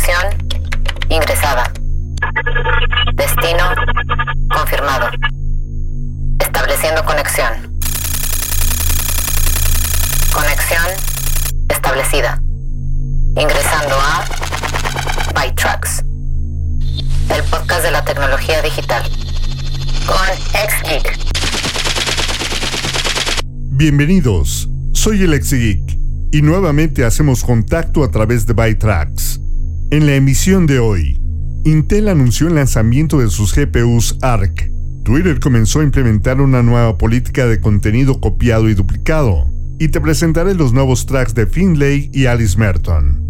Conexión ingresada. Destino confirmado. Estableciendo conexión. Conexión establecida. Ingresando a ByTrax. El podcast de la tecnología digital. Con XGeek. Bienvenidos, soy el XGeek y nuevamente hacemos contacto a través de ByTrax. En la emisión de hoy, Intel anunció el lanzamiento de sus GPUs ARC. Twitter comenzó a implementar una nueva política de contenido copiado y duplicado. Y te presentaré los nuevos tracks de Finlay y Alice Merton.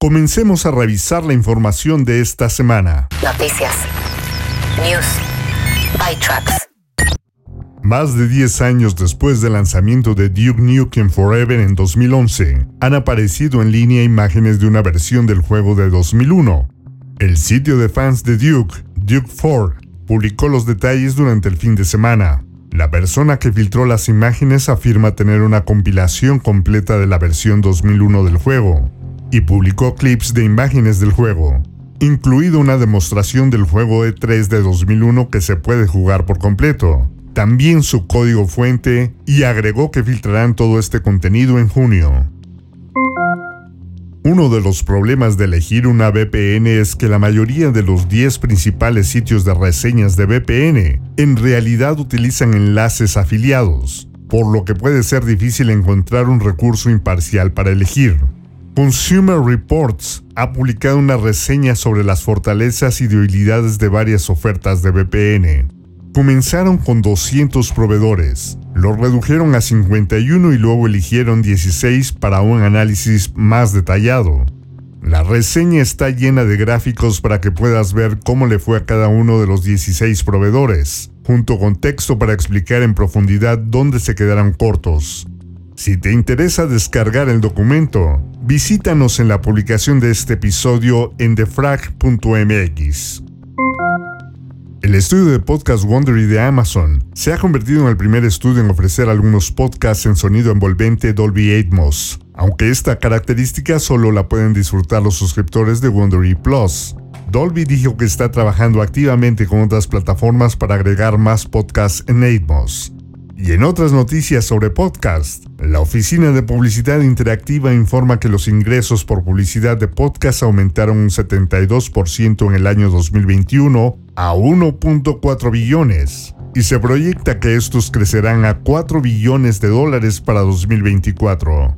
Comencemos a revisar la información de esta semana. Noticias. News. ByTrax. Más de 10 años después del lanzamiento de Duke Nukem Forever en 2011, han aparecido en línea imágenes de una versión del juego de 2001. El sitio de fans de Duke, Duke 4, publicó los detalles durante el fin de semana. La persona que filtró las imágenes afirma tener una compilación completa de la versión 2001 del juego, y publicó clips de imágenes del juego, incluido una demostración del juego E3 de 2001 que se puede jugar por completo, también su código fuente y agregó que filtrarán todo este contenido en junio. Uno de los problemas de elegir una VPN es que la mayoría de los 10 principales sitios de reseñas de VPN en realidad utilizan enlaces afiliados, por lo que puede ser difícil encontrar un recurso imparcial para elegir. Consumer Reports ha publicado una reseña sobre las fortalezas y debilidades de varias ofertas de VPN. Comenzaron con 200 proveedores, los redujeron a 51 y luego eligieron 16 para un análisis más detallado. La reseña está llena de gráficos para que puedas ver cómo le fue a cada uno de los 16 proveedores, junto con texto para explicar en profundidad dónde se quedaron cortos. Si te interesa descargar el documento, visítanos en la publicación de este episodio en defrag.mx. El estudio de podcast Wondery de Amazon se ha convertido en el primer estudio en ofrecer algunos podcasts en sonido envolvente Dolby Atmos, aunque esta característica solo la pueden disfrutar los suscriptores de Wondery Plus. Dolby dijo que está trabajando activamente con otras plataformas para agregar más podcasts en Atmos. Y en otras noticias sobre podcast, la Oficina de Publicidad Interactiva informa que los ingresos por publicidad de podcast aumentaron un 72% en el año 2021 a 1.4 billones y se proyecta que estos crecerán a 4 billones de dólares para 2024.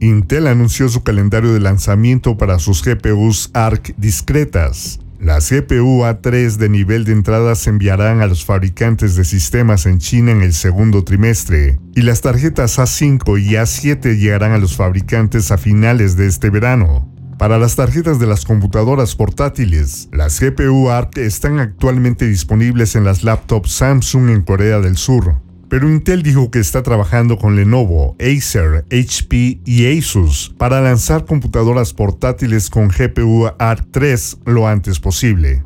Intel anunció su calendario de lanzamiento para sus GPUs ARC discretas. Las GPU A3 de nivel de entrada se enviarán a los fabricantes de sistemas en China en el segundo trimestre, y las tarjetas A5 y A7 llegarán a los fabricantes a finales de este verano. Para las tarjetas de las computadoras portátiles, las GPU ARC están actualmente disponibles en las laptops Samsung en Corea del Sur, pero Intel dijo que está trabajando con Lenovo, Acer, HP y Asus para lanzar computadoras portátiles con GPU ARC 3 lo antes posible.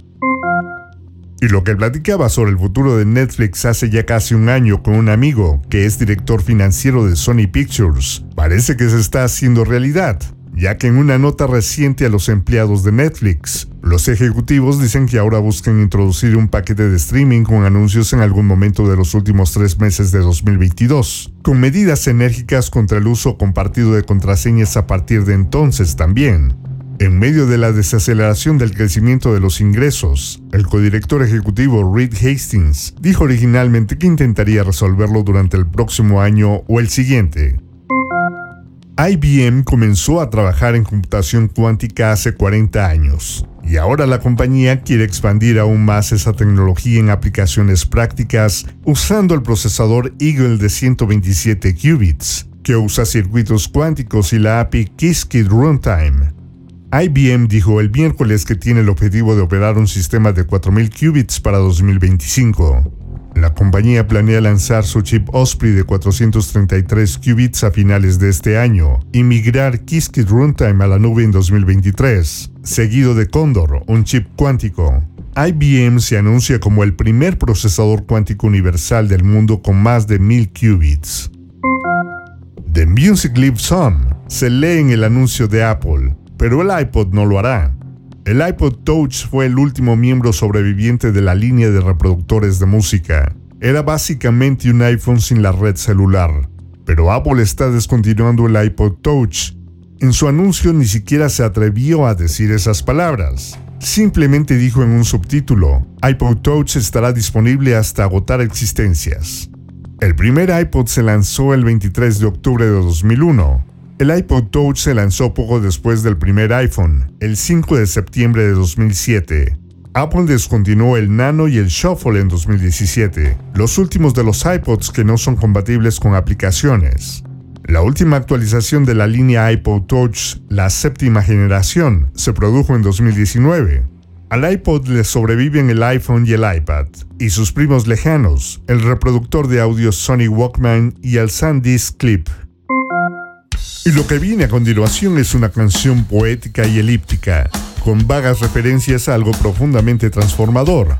Y lo que platicaba sobre el futuro de Netflix hace ya casi un año con un amigo que es director financiero de Sony Pictures, parece que se está haciendo realidad ya que en una nota reciente a los empleados de Netflix, los ejecutivos dicen que ahora buscan introducir un paquete de streaming con anuncios en algún momento de los últimos tres meses de 2022, con medidas enérgicas contra el uso compartido de contraseñas a partir de entonces también. En medio de la desaceleración del crecimiento de los ingresos, el codirector ejecutivo Reed Hastings dijo originalmente que intentaría resolverlo durante el próximo año o el siguiente, IBM comenzó a trabajar en computación cuántica hace 40 años y ahora la compañía quiere expandir aún más esa tecnología en aplicaciones prácticas usando el procesador Eagle de 127 qubits, que usa circuitos cuánticos y la API Qiskit Runtime. IBM dijo el miércoles que tiene el objetivo de operar un sistema de 4000 qubits para 2025. La compañía planea lanzar su chip Osprey de 433 qubits a finales de este año y migrar Qiskit Runtime a la nube en 2023, seguido de Condor, un chip cuántico. IBM se anuncia como el primer procesador cuántico universal del mundo con más de 1000 qubits. The Music Lives On se lee en el anuncio de Apple. pero el iPod no lo hará. El iPod Touch fue el último miembro sobreviviente de la línea de reproductores de música. Era básicamente un iPhone sin la red celular, pero Apple está descontinuando el iPod Touch. En su anuncio ni siquiera se atrevió a decir esas palabras. Simplemente dijo en un subtítulo, iPod Touch estará disponible hasta agotar existencias. El primer iPod se lanzó el 23 de octubre de 2001. El iPod Touch se lanzó poco después del primer iPhone, el 5 de septiembre de 2007. Apple descontinuó el Nano y el Shuffle en 2017, los últimos de los iPods que no son compatibles con aplicaciones. La última actualización de la línea iPod Touch, la séptima generación, se produjo en 2019. Al iPod le sobreviven el iPhone y el iPad, y sus primos lejanos, el reproductor de audio Sony Walkman y el SanDisk Clip. Y lo que viene a continuación es una canción poética y elíptica, con vagas referencias a algo profundamente transformador.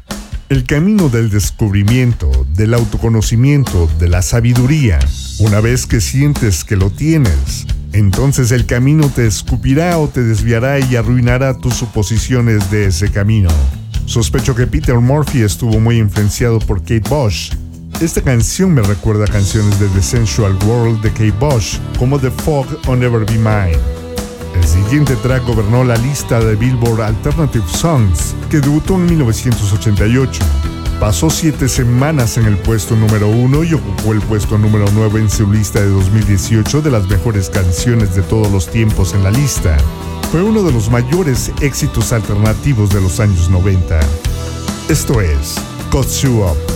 El camino del descubrimiento, del autoconocimiento, de la sabiduría. Una vez que sientes que lo tienes, entonces el camino te escupirá o te desviará y arruinará tus suposiciones de ese camino. Sospecho que Peter Murphy estuvo muy influenciado por Kate Bush. Esta canción me recuerda a canciones de The Sensual World de Kate Bush, como The Fog on Never Be Mine. El siguiente track gobernó la lista de Billboard Alternative Songs, que debutó en 1988. Pasó siete semanas en el puesto número uno y ocupó el puesto número 9 en su lista de 2018 de las mejores canciones de todos los tiempos en la lista. Fue uno de los mayores éxitos alternativos de los años 90. Esto es Got You Up.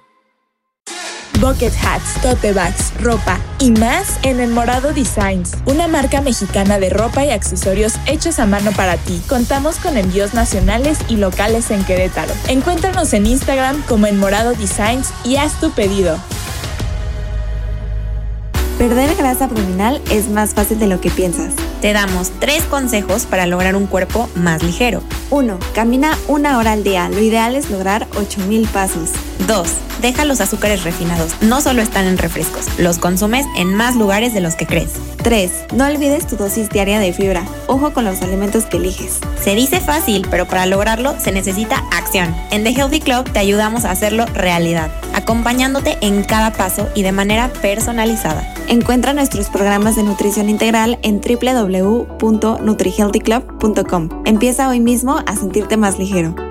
bucket hats, tote bags, ropa y más en El Morado Designs, una marca mexicana de ropa y accesorios hechos a mano para ti. Contamos con envíos nacionales y locales en Querétaro. Encuéntranos en Instagram como El Morado Designs y haz tu pedido. Perder grasa abdominal es más fácil de lo que piensas. Te damos tres consejos para lograr un cuerpo más ligero. 1. Camina una hora al día. Lo ideal es lograr 8000 pasos. 2. Deja los azúcares refinados. No solo están en refrescos, los consumes en más lugares de los que crees. 3. No olvides tu dosis diaria de fibra. Ojo con los alimentos que eliges. Se dice fácil, pero para lograrlo se necesita acción. En The Healthy Club te ayudamos a hacerlo realidad, acompañándote en cada paso y de manera personalizada. Encuentra nuestros programas de nutrición integral en www.nutrihealthyclub.com. Empieza hoy mismo a sentirte más ligero.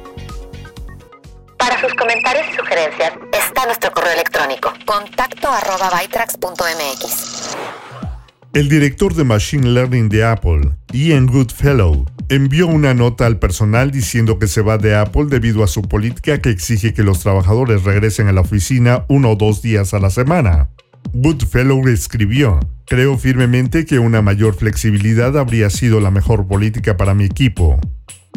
está nuestro correo electrónico contacto arroba El director de Machine Learning de Apple, Ian Goodfellow, envió una nota al personal diciendo que se va de Apple debido a su política que exige que los trabajadores regresen a la oficina uno o dos días a la semana. Goodfellow escribió, Creo firmemente que una mayor flexibilidad habría sido la mejor política para mi equipo.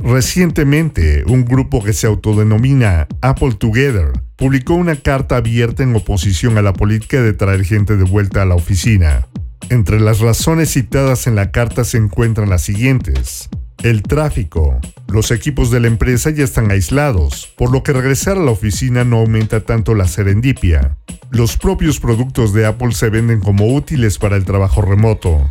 Recientemente, un grupo que se autodenomina Apple Together publicó una carta abierta en oposición a la política de traer gente de vuelta a la oficina. Entre las razones citadas en la carta se encuentran las siguientes. El tráfico. Los equipos de la empresa ya están aislados, por lo que regresar a la oficina no aumenta tanto la serendipia. Los propios productos de Apple se venden como útiles para el trabajo remoto.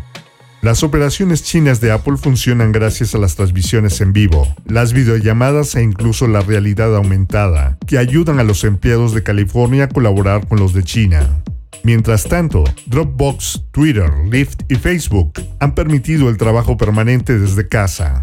Las operaciones chinas de Apple funcionan gracias a las transmisiones en vivo, las videollamadas e incluso la realidad aumentada, que ayudan a los empleados de California a colaborar con los de China. Mientras tanto, Dropbox, Twitter, Lyft y Facebook han permitido el trabajo permanente desde casa.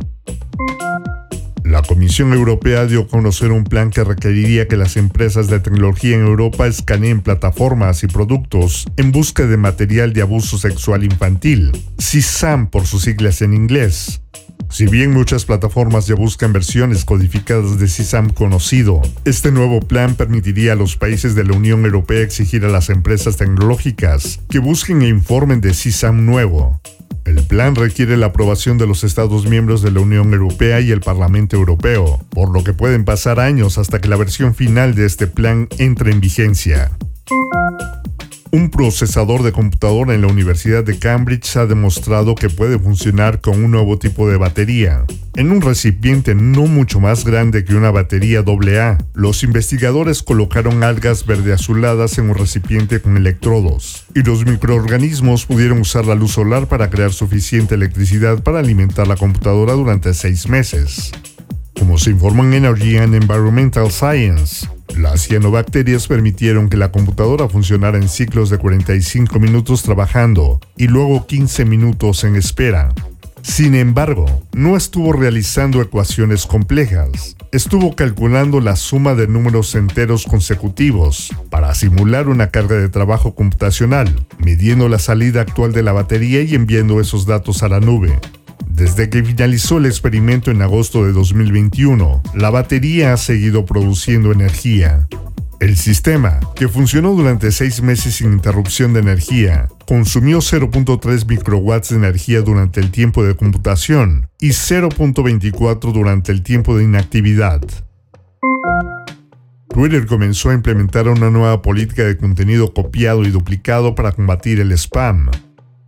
La Comisión Europea dio a conocer un plan que requeriría que las empresas de tecnología en Europa escaneen plataformas y productos en busca de material de abuso sexual infantil, CISAM por sus siglas en inglés, si bien muchas plataformas ya buscan versiones codificadas de CISAM conocido, este nuevo plan permitiría a los países de la Unión Europea exigir a las empresas tecnológicas que busquen e informen de CISAM nuevo. El plan requiere la aprobación de los Estados miembros de la Unión Europea y el Parlamento Europeo, por lo que pueden pasar años hasta que la versión final de este plan entre en vigencia. Un procesador de computadora en la Universidad de Cambridge ha demostrado que puede funcionar con un nuevo tipo de batería. En un recipiente no mucho más grande que una batería AA, los investigadores colocaron algas verde azuladas en un recipiente con electrodos, y los microorganismos pudieron usar la luz solar para crear suficiente electricidad para alimentar la computadora durante seis meses. Como se informó en Energy and Environmental Science, las cianobacterias permitieron que la computadora funcionara en ciclos de 45 minutos trabajando y luego 15 minutos en espera. Sin embargo, no estuvo realizando ecuaciones complejas, estuvo calculando la suma de números enteros consecutivos para simular una carga de trabajo computacional, midiendo la salida actual de la batería y enviando esos datos a la nube. Desde que finalizó el experimento en agosto de 2021, la batería ha seguido produciendo energía. El sistema, que funcionó durante seis meses sin interrupción de energía, consumió 0.3 microwatts de energía durante el tiempo de computación y 0.24 durante el tiempo de inactividad. Twitter comenzó a implementar una nueva política de contenido copiado y duplicado para combatir el spam,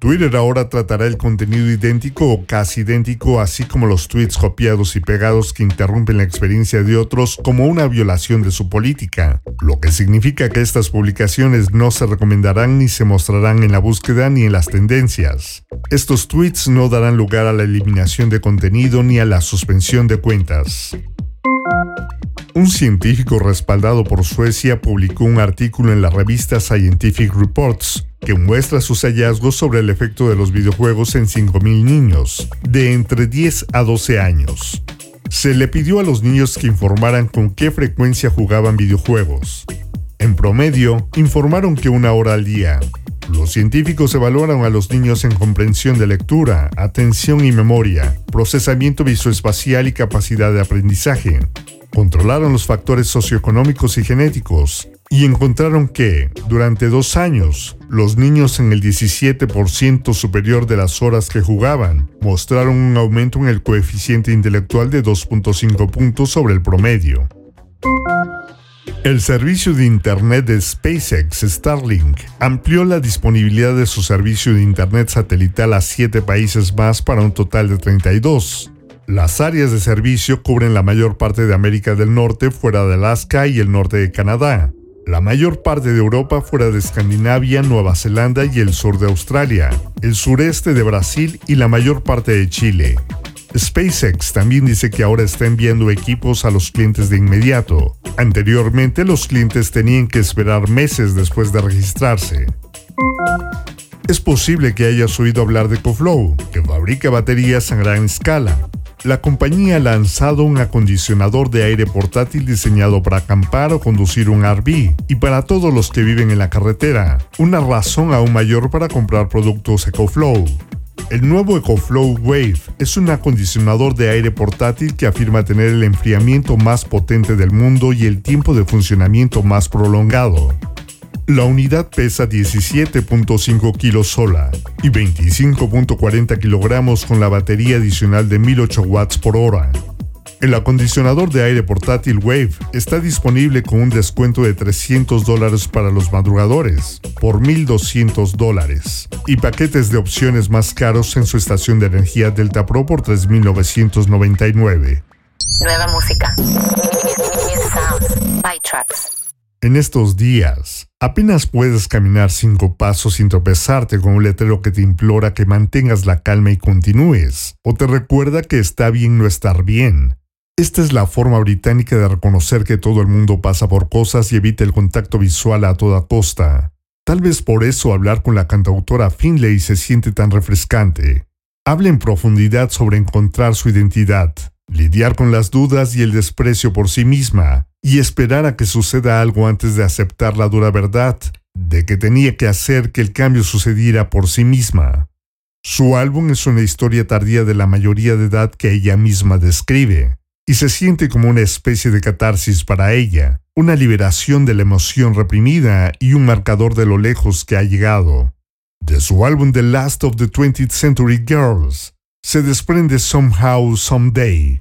Twitter ahora tratará el contenido idéntico o casi idéntico, así como los tweets copiados y pegados que interrumpen la experiencia de otros como una violación de su política, lo que significa que estas publicaciones no se recomendarán ni se mostrarán en la búsqueda ni en las tendencias. Estos tweets no darán lugar a la eliminación de contenido ni a la suspensión de cuentas. Un científico respaldado por Suecia publicó un artículo en la revista Scientific Reports que muestra sus hallazgos sobre el efecto de los videojuegos en 5.000 niños, de entre 10 a 12 años. Se le pidió a los niños que informaran con qué frecuencia jugaban videojuegos. En promedio, informaron que una hora al día. Los científicos evaluaron a los niños en comprensión de lectura, atención y memoria, procesamiento visoespacial y capacidad de aprendizaje. Controlaron los factores socioeconómicos y genéticos, y encontraron que, durante dos años, los niños en el 17% superior de las horas que jugaban mostraron un aumento en el coeficiente intelectual de 2.5 puntos sobre el promedio. El servicio de Internet de SpaceX Starlink amplió la disponibilidad de su servicio de Internet satelital a siete países más para un total de 32. Las áreas de servicio cubren la mayor parte de América del Norte fuera de Alaska y el norte de Canadá, la mayor parte de Europa fuera de Escandinavia, Nueva Zelanda y el sur de Australia, el sureste de Brasil y la mayor parte de Chile. SpaceX también dice que ahora está enviando equipos a los clientes de inmediato. Anteriormente los clientes tenían que esperar meses después de registrarse. Es posible que hayas oído hablar de CoFlow, que fabrica baterías a gran escala. La compañía ha lanzado un acondicionador de aire portátil diseñado para acampar o conducir un RV y para todos los que viven en la carretera, una razón aún mayor para comprar productos EcoFlow. El nuevo EcoFlow Wave es un acondicionador de aire portátil que afirma tener el enfriamiento más potente del mundo y el tiempo de funcionamiento más prolongado. La unidad pesa 17.5 kilos sola y 25.40 kilogramos con la batería adicional de 1008 watts por hora. El acondicionador de aire portátil Wave está disponible con un descuento de 300 dólares para los madrugadores por 1.200 dólares y paquetes de opciones más caros en su estación de energía Delta Pro por 3.999. Nueva música. By Tracks. En estos días, apenas puedes caminar cinco pasos sin tropezarte con un letrero que te implora que mantengas la calma y continúes, o te recuerda que está bien no estar bien. Esta es la forma británica de reconocer que todo el mundo pasa por cosas y evita el contacto visual a toda costa. Tal vez por eso hablar con la cantautora Finlay se siente tan refrescante. Habla en profundidad sobre encontrar su identidad, lidiar con las dudas y el desprecio por sí misma, y esperar a que suceda algo antes de aceptar la dura verdad de que tenía que hacer que el cambio sucediera por sí misma. Su álbum es una historia tardía de la mayoría de edad que ella misma describe, y se siente como una especie de catarsis para ella, una liberación de la emoción reprimida y un marcador de lo lejos que ha llegado. De su álbum The Last of the 20th Century Girls, se desprende Somehow Someday.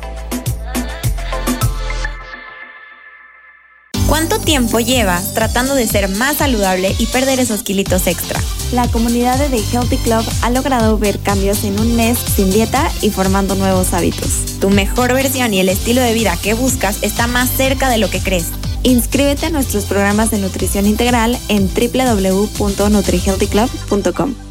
¿Cuánto tiempo llevas tratando de ser más saludable y perder esos kilitos extra? La comunidad de The Healthy Club ha logrado ver cambios en un mes sin dieta y formando nuevos hábitos. Tu mejor versión y el estilo de vida que buscas está más cerca de lo que crees. Inscríbete a nuestros programas de nutrición integral en www.nutrihealthyclub.com.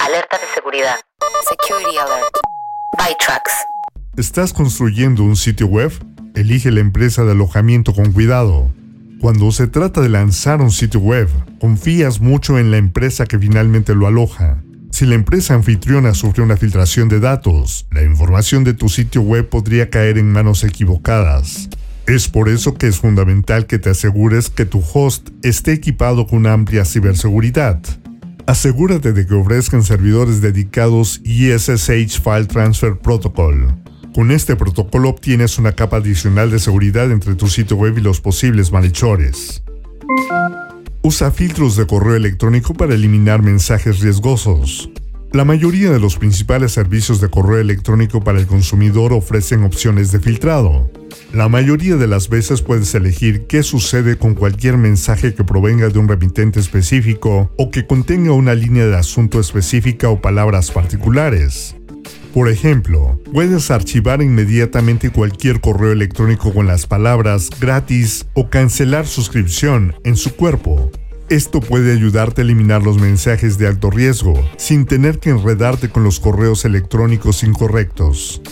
Alerta de seguridad. Security alert. By Trucks. ¿Estás construyendo un sitio web? Elige la empresa de alojamiento con cuidado. Cuando se trata de lanzar un sitio web, confías mucho en la empresa que finalmente lo aloja. Si la empresa anfitriona sufre una filtración de datos, la información de tu sitio web podría caer en manos equivocadas. Es por eso que es fundamental que te asegures que tu host esté equipado con amplia ciberseguridad. Asegúrate de que ofrezcan servidores dedicados y SSH File Transfer Protocol. Con este protocolo obtienes una capa adicional de seguridad entre tu sitio web y los posibles malhechores. Usa filtros de correo electrónico para eliminar mensajes riesgosos. La mayoría de los principales servicios de correo electrónico para el consumidor ofrecen opciones de filtrado. La mayoría de las veces puedes elegir qué sucede con cualquier mensaje que provenga de un remitente específico o que contenga una línea de asunto específica o palabras particulares. Por ejemplo, puedes archivar inmediatamente cualquier correo electrónico con las palabras gratis o cancelar suscripción en su cuerpo. Esto puede ayudarte a eliminar los mensajes de alto riesgo sin tener que enredarte con los correos electrónicos incorrectos.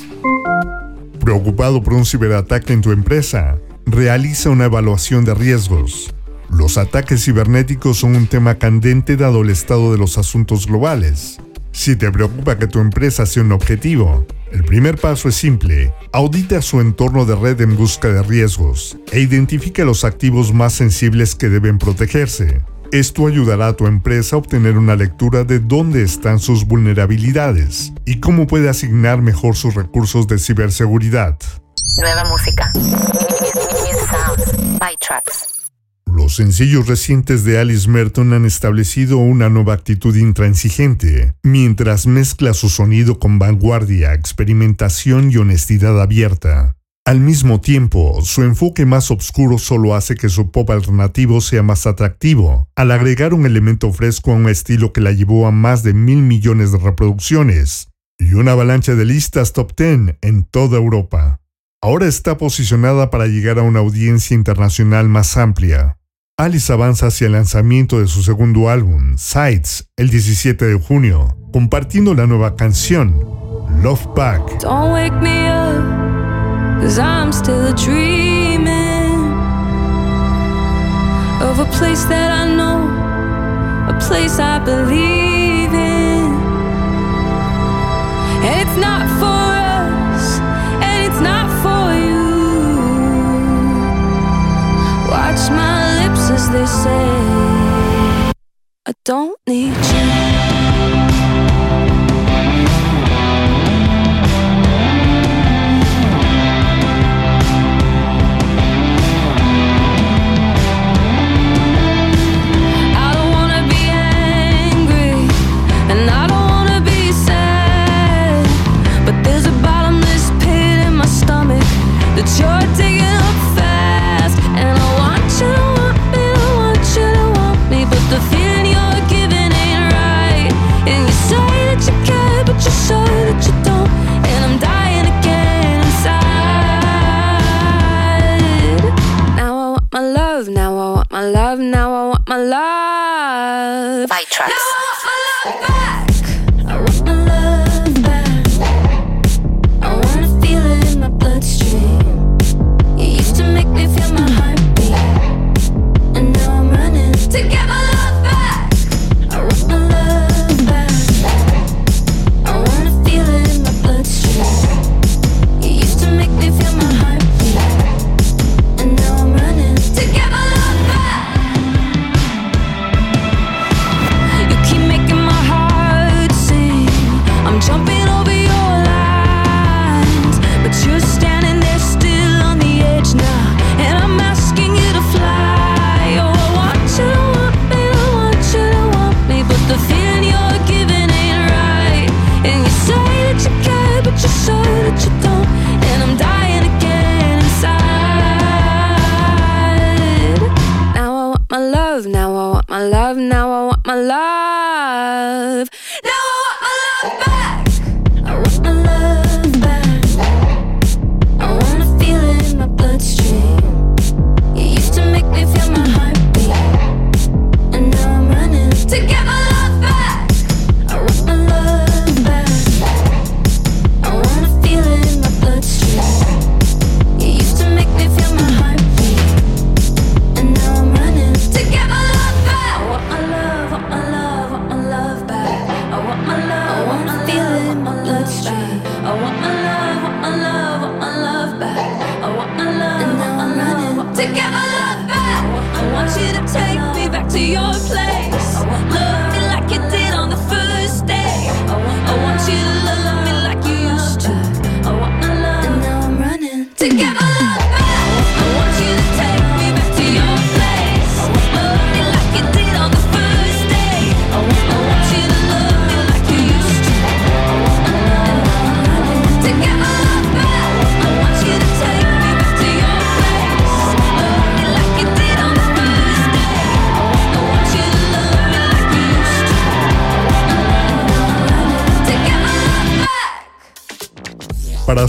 Preocupado por un ciberataque en tu empresa, realiza una evaluación de riesgos. Los ataques cibernéticos son un tema candente dado el estado de los asuntos globales. Si te preocupa que tu empresa sea un objetivo, el primer paso es simple. Audita su entorno de red en busca de riesgos e identifica los activos más sensibles que deben protegerse. Esto ayudará a tu empresa a obtener una lectura de dónde están sus vulnerabilidades y cómo puede asignar mejor sus recursos de ciberseguridad. Nueva música. Los sencillos recientes de Alice Merton han establecido una nueva actitud intransigente, mientras mezcla su sonido con vanguardia, experimentación y honestidad abierta. Al mismo tiempo, su enfoque más oscuro solo hace que su pop alternativo sea más atractivo, al agregar un elemento fresco a un estilo que la llevó a más de mil millones de reproducciones y una avalancha de listas top 10 en toda Europa. Ahora está posicionada para llegar a una audiencia internacional más amplia. Alice avanza hacia el lanzamiento de su segundo álbum, Sights, el 17 de junio, compartiendo la nueva canción, Love Back. Don't wake me up, cause I'm still a dreaming of a place that I know, a place I believe in. And it's not for us, and it's not for you. Watch my lips as they say, I don't need you.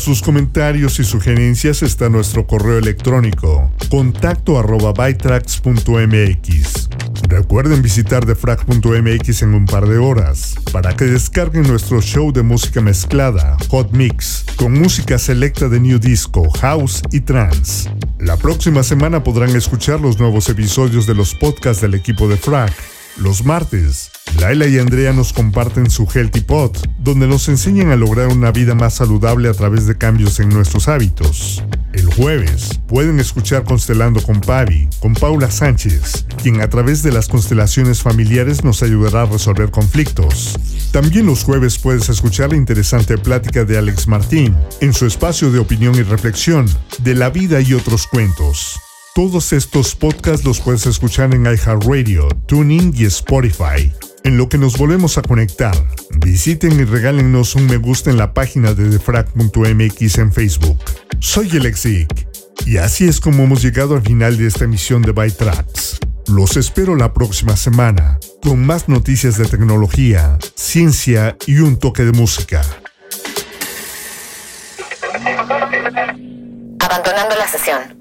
Sus comentarios y sugerencias está nuestro correo electrónico contacto arroba bytrax.mx. Recuerden visitar defrag.mx en un par de horas para que descarguen nuestro show de música mezclada, Hot Mix, con música selecta de New Disco, House y Trance. La próxima semana podrán escuchar los nuevos episodios de los podcasts del equipo de Frag. Los martes, Laila y Andrea nos comparten su Healthy Pot, donde nos enseñan a lograr una vida más saludable a través de cambios en nuestros hábitos. El jueves pueden escuchar Constelando con Pavi, con Paula Sánchez, quien a través de las constelaciones familiares nos ayudará a resolver conflictos. También los jueves puedes escuchar la interesante plática de Alex Martín en su espacio de opinión y reflexión de la vida y otros cuentos. Todos estos podcasts los puedes escuchar en iHeartRadio, TuneIn y Spotify. En lo que nos volvemos a conectar, visiten y regálenos un me gusta en la página de defrag.mx en Facebook. Soy Alexic y así es como hemos llegado al final de esta emisión de Byte Tracks. Los espero la próxima semana con más noticias de tecnología, ciencia y un toque de música. Abandonando la sesión.